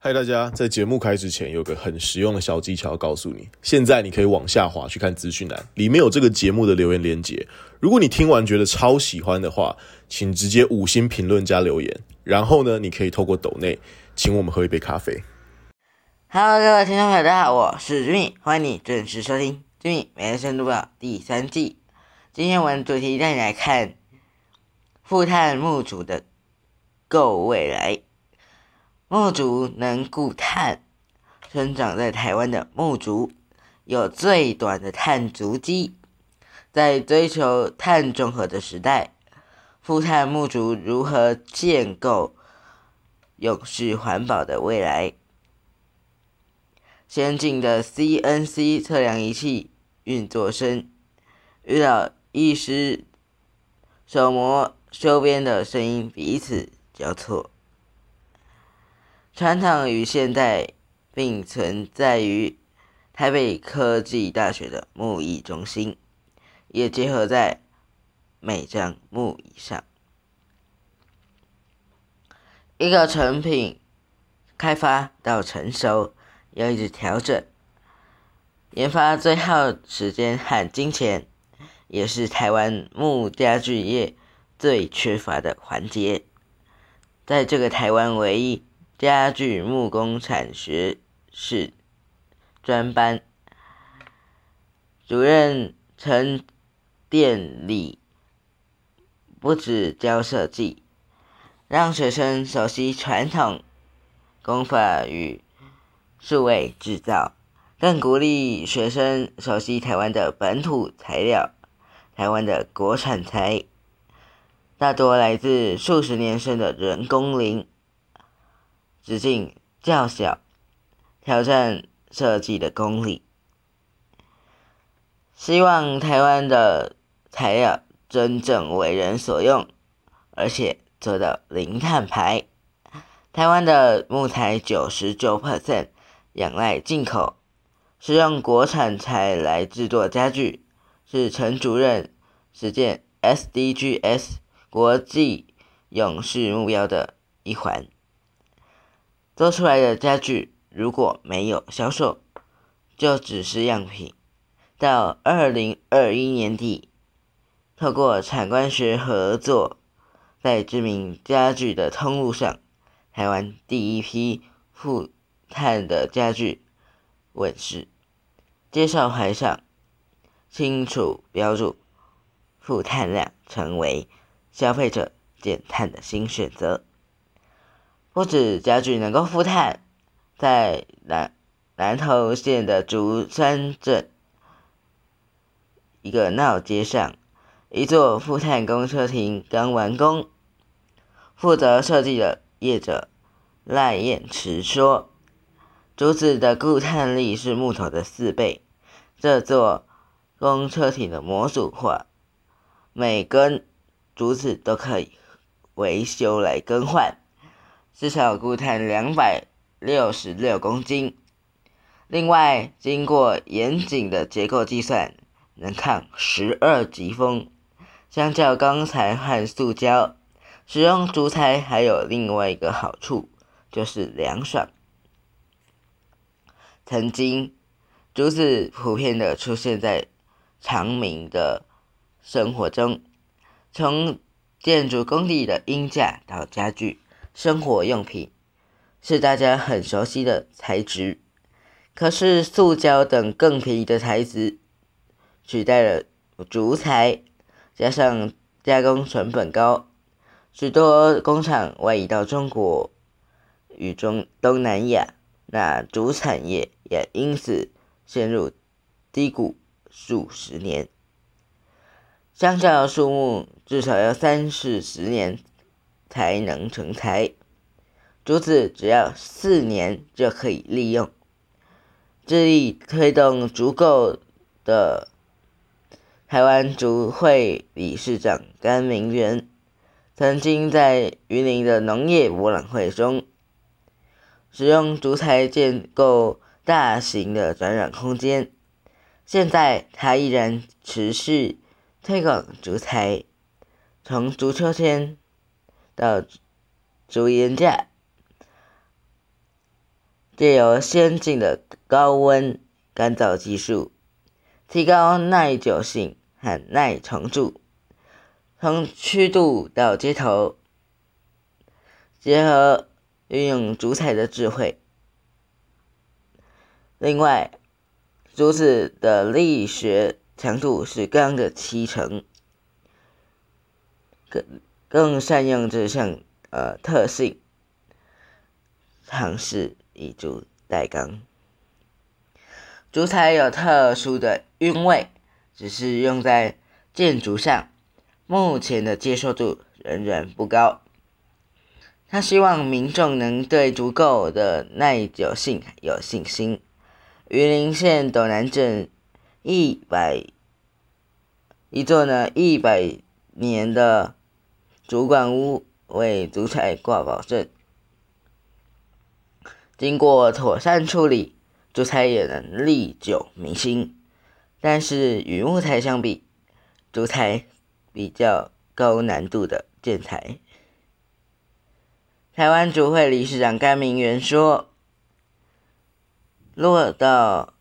嗨，大家！在节目开始前，有个很实用的小技巧要告诉你。现在你可以往下滑去看资讯栏，里面有这个节目的留言连接。如果你听完觉得超喜欢的话，请直接五星评论加留言。然后呢，你可以透过抖内请我们喝一杯咖啡。Hello，各位听众朋友，大家好，我是 Jimmy，欢迎你准时收听 Jimmy 每日深度报第三季。今天我们主题带你来看富探木主的够未来。木竹能固碳，生长在台湾的木竹有最短的碳足迹。在追求碳中和的时代，富碳木竹如何建构永续环保的未来？先进的 CNC 测量仪器运作声，遇到医师手磨修边的声音彼此交错。传统与现代并存在于台北科技大学的木艺中心，也结合在每张木椅上。一个成品开发到成熟，要一直调整。研发最耗时间和金钱，也是台湾木家具业最缺乏的环节。在这个台湾唯一家具木工产学士专班，主任陈殿礼不只教设计，让学生熟悉传统工法与数位制造，更鼓励学生熟悉台湾的本土材料，台湾的国产材。大多来自数十年生的人工林，直径较小，挑战设计的功力。希望台湾的材料真正为人所用，而且做到零碳排。台湾的木材九十九 percent 仰赖进口，使用国产材来制作家具，是陈主任实践 SDGs。国际永续目标的一环，做出来的家具如果没有销售，就只是样品。到二零二一年底，透过产官学合作，在知名家具的通路上，台湾第一批负碳的家具问世。介绍牌上清楚标注负碳量，成为。消费者减碳的新选择，不止家具能够负碳，在南南投县的竹山镇一个闹街上，一座负碳公车亭刚完工。负责设计的业者赖燕池说：“竹子的固碳力是木头的四倍。这座公车亭的模组化，每根。”竹子都可以维修来更换，至少固碳两百六十六公斤。另外，经过严谨的结构计算，能抗十二级风。相较钢材和塑胶，使用竹材还有另外一个好处，就是凉爽。曾经，竹子普遍的出现在长民的生活中。从建筑工地的鹰架到家具、生活用品，是大家很熟悉的材质。可是，塑胶等更便宜的材质取代了竹材，加上加工成本高，许多工厂外移到中国与中东南亚，那竹产业也因此陷入低谷数十年。相较树木，至少要三四十年才能成材，竹子只要四年就可以利用。致力推动足够的台湾竹会理事长甘明元，曾经在云林的农业博览会中，使用竹材建构大型的展览空间。现在他依然持续。推广竹材，从竹秋天到竹檐架，借由先进的高温干燥技术，提高耐久性和耐虫蛀。从曲度到接头，结合运用竹材的智慧。另外，竹子的力学强度是钢的七成，更善用这项呃特性，尝试以竹代钢。竹材有特殊的韵味，只是用在建筑上。目前的接受度仍然不高。他希望民众能对足够的耐久性有信心。榆林县斗南镇一百一座呢一百年的主管屋为竹材挂保证，经过妥善处理，竹材也能历久弥新。但是与木材相比，竹材。比较高难度的建材。台湾主会理事长甘明元说：“落到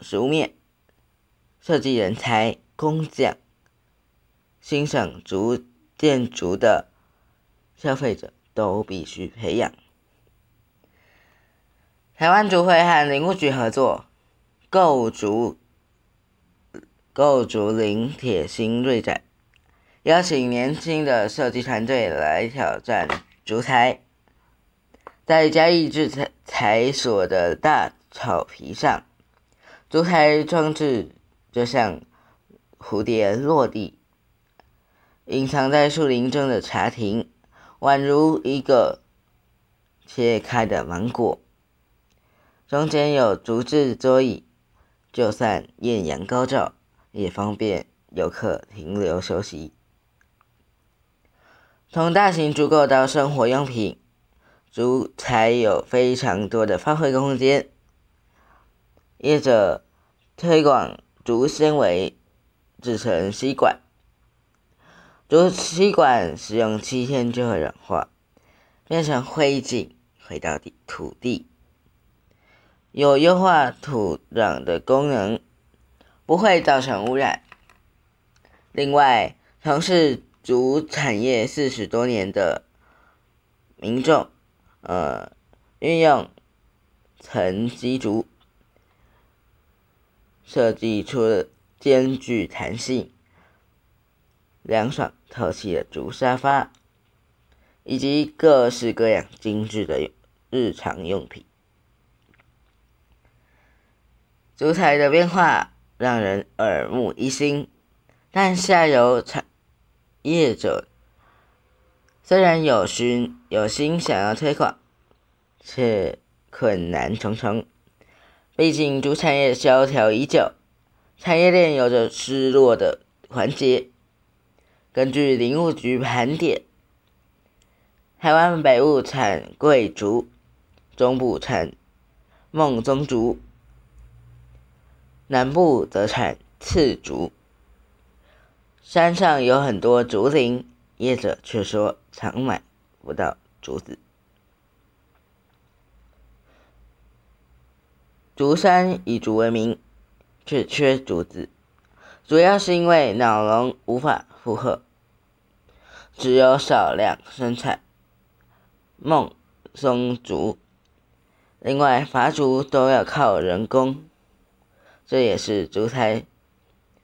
熟面，设计人才、工匠、欣赏竹建筑的消费者都必须培养。”台湾竹会和林务局合作，构筑构竹林铁心锐展。邀请年轻的设计团队来挑战竹材，在嘉义制材材所的大草皮上，竹材装置就像蝴蝶落地，隐藏在树林中的茶亭，宛如一个切开的芒果，中间有竹制桌椅，就算艳阳高照，也方便游客停留休息。从大型竹构到生活用品，竹材有非常多的发挥空间。业者推广竹纤维制成吸管，竹吸管使用七天就会软化，变成灰烬回到地土地，有优化土壤的功能，不会造成污染。另外，从事竹产业四十多年的民众，呃，运用层基竹设计出了兼具弹性、凉爽透气的竹沙发，以及各式各样精致的日常用品。竹材的变化让人耳目一新，但下游产。业者虽然有心有心想要推广，却困难重重。毕竟竹产业萧条已久，产业链有着失落的环节。根据林务局盘点，台湾北部产桂竹，中部产孟宗竹，南部则产刺竹。山上有很多竹林，业者却说常买不到竹子。竹山以竹为名，却缺竹子，主要是因为老农无法负荷，只有少量生产孟松竹。另外，伐竹都要靠人工，这也是竹材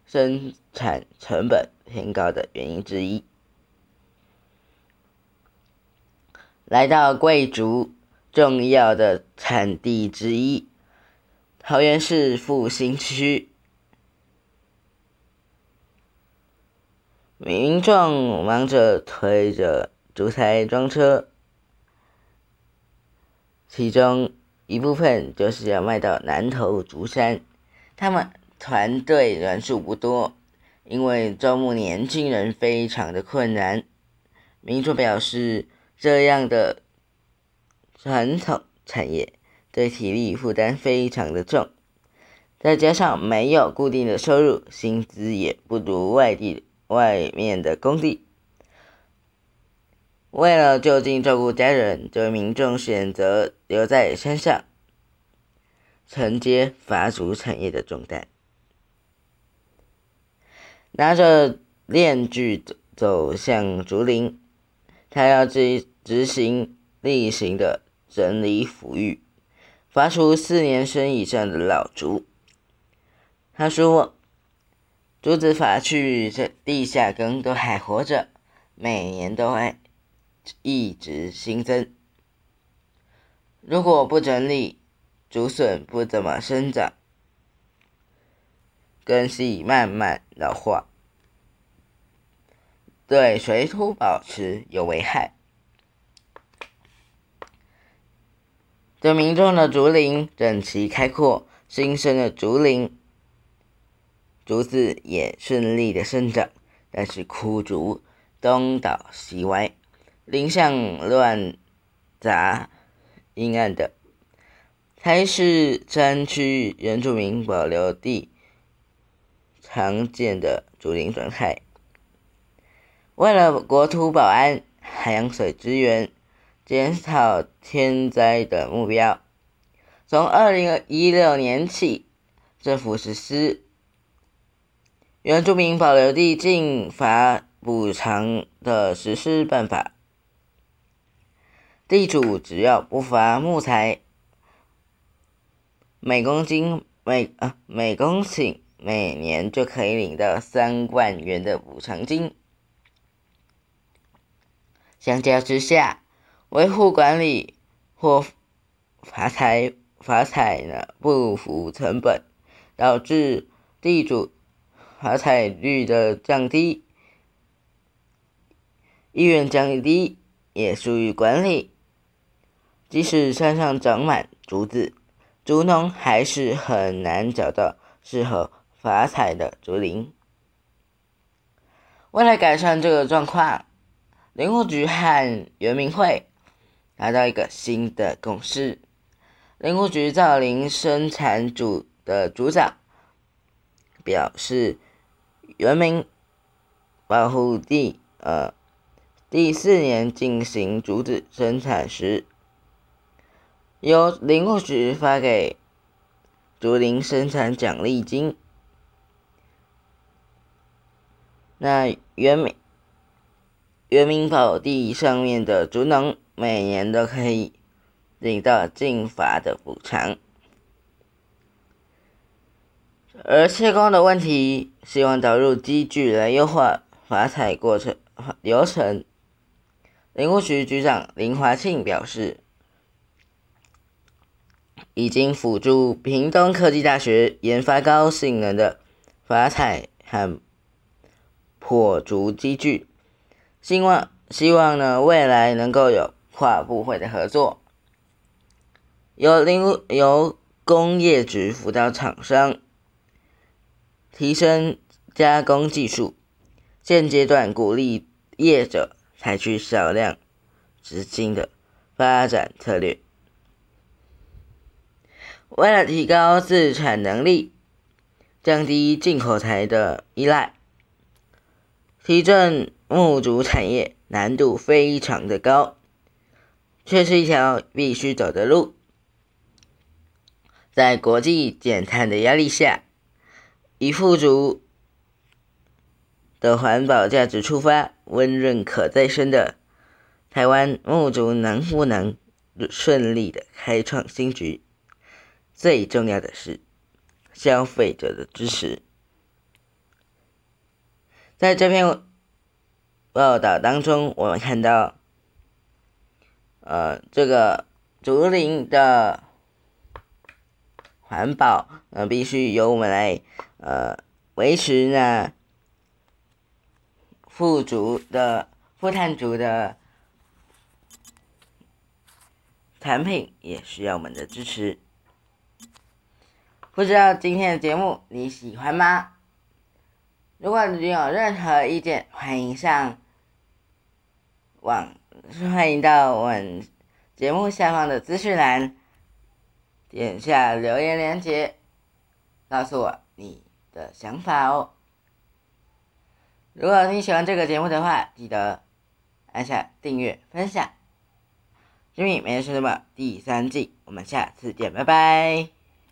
生产成本。偏高的原因之一。来到贵竹重要的产地之一，桃园市复兴区，民众忙着推着竹材装车，其中一部分就是要卖到南投竹山，他们团队人数不多。因为招募年轻人非常的困难，民众表示，这样的传统产业对体力负担非常的重，再加上没有固定的收入，薪资也不如外地外面的工地。为了就近照顾家人，这位民众选择留在山上，承接伐竹产业的重担。拿着链锯走向竹林，他要执执行例行的整理抚育，伐除四年生以上的老竹。他说：“竹子伐去，这地下根都还活着，每年都会一直新增。如果不整理，竹笋不怎么生长。”根系慢慢老化，对水土保持有危害。这民众的竹林整齐开阔，新生的竹林竹子也顺利的生长，但是枯竹东倒西歪，林相乱杂，阴暗的，才是山区原住民保留地。常见的竹林状态。为了国土保安、海洋水资源、减少天灾的目标，从二零一六年起，政府实施《原住民保留地禁伐补偿的实施办法》，地主只要不伐木材，每公斤每啊每公顷。每年就可以领到三万元的补偿金。相较之下，维护管理或伐采伐采呢不符成本，导致地主伐采率的降低，意愿降低也属于管理。即使山上长满竹子，竹农还是很难找到适合。发财的竹林。为了改善这个状况，林务局和原民会达到一个新的共识。林务局造林生产组的组长表示，原民保护地呃第四年进行竹子生产时，由林务局发给竹林生产奖励金。那原名原名保地上面的竹农每年都可以领到进伐的补偿，而切工的问题，希望导入机具来优化伐采过程流程。林务局局长林华庆表示，已经辅助屏东科技大学研发高性能的伐采和。破竹机具，希望希望呢未来能够有跨部会的合作，由林由工业局辅导厂商，提升加工技术。现阶段鼓励业者采取少量资金的发展策略，为了提高自产能力，降低进口材的依赖。提振木竹产业难度非常的高，却是一条必须走的路。在国际减碳的压力下，以富足的环保价值出发，温润可再生的台湾木竹能不能顺利的开创新局？最重要的是消费者的支持。在这篇报道当中，我们看到，呃，这个竹林的环保，呃，必须由我们来，呃，维持呢，富足的富碳竹的产品，也需要我们的支持。不知道今天的节目你喜欢吗？如果你有任何意见，欢迎上网，欢迎到我们节目下方的资讯栏，点下留言链接，告诉我你的想法哦。如果你喜欢这个节目的话，记得按下订阅、分享。《居民每日生活》第三季，我们下次见，拜拜。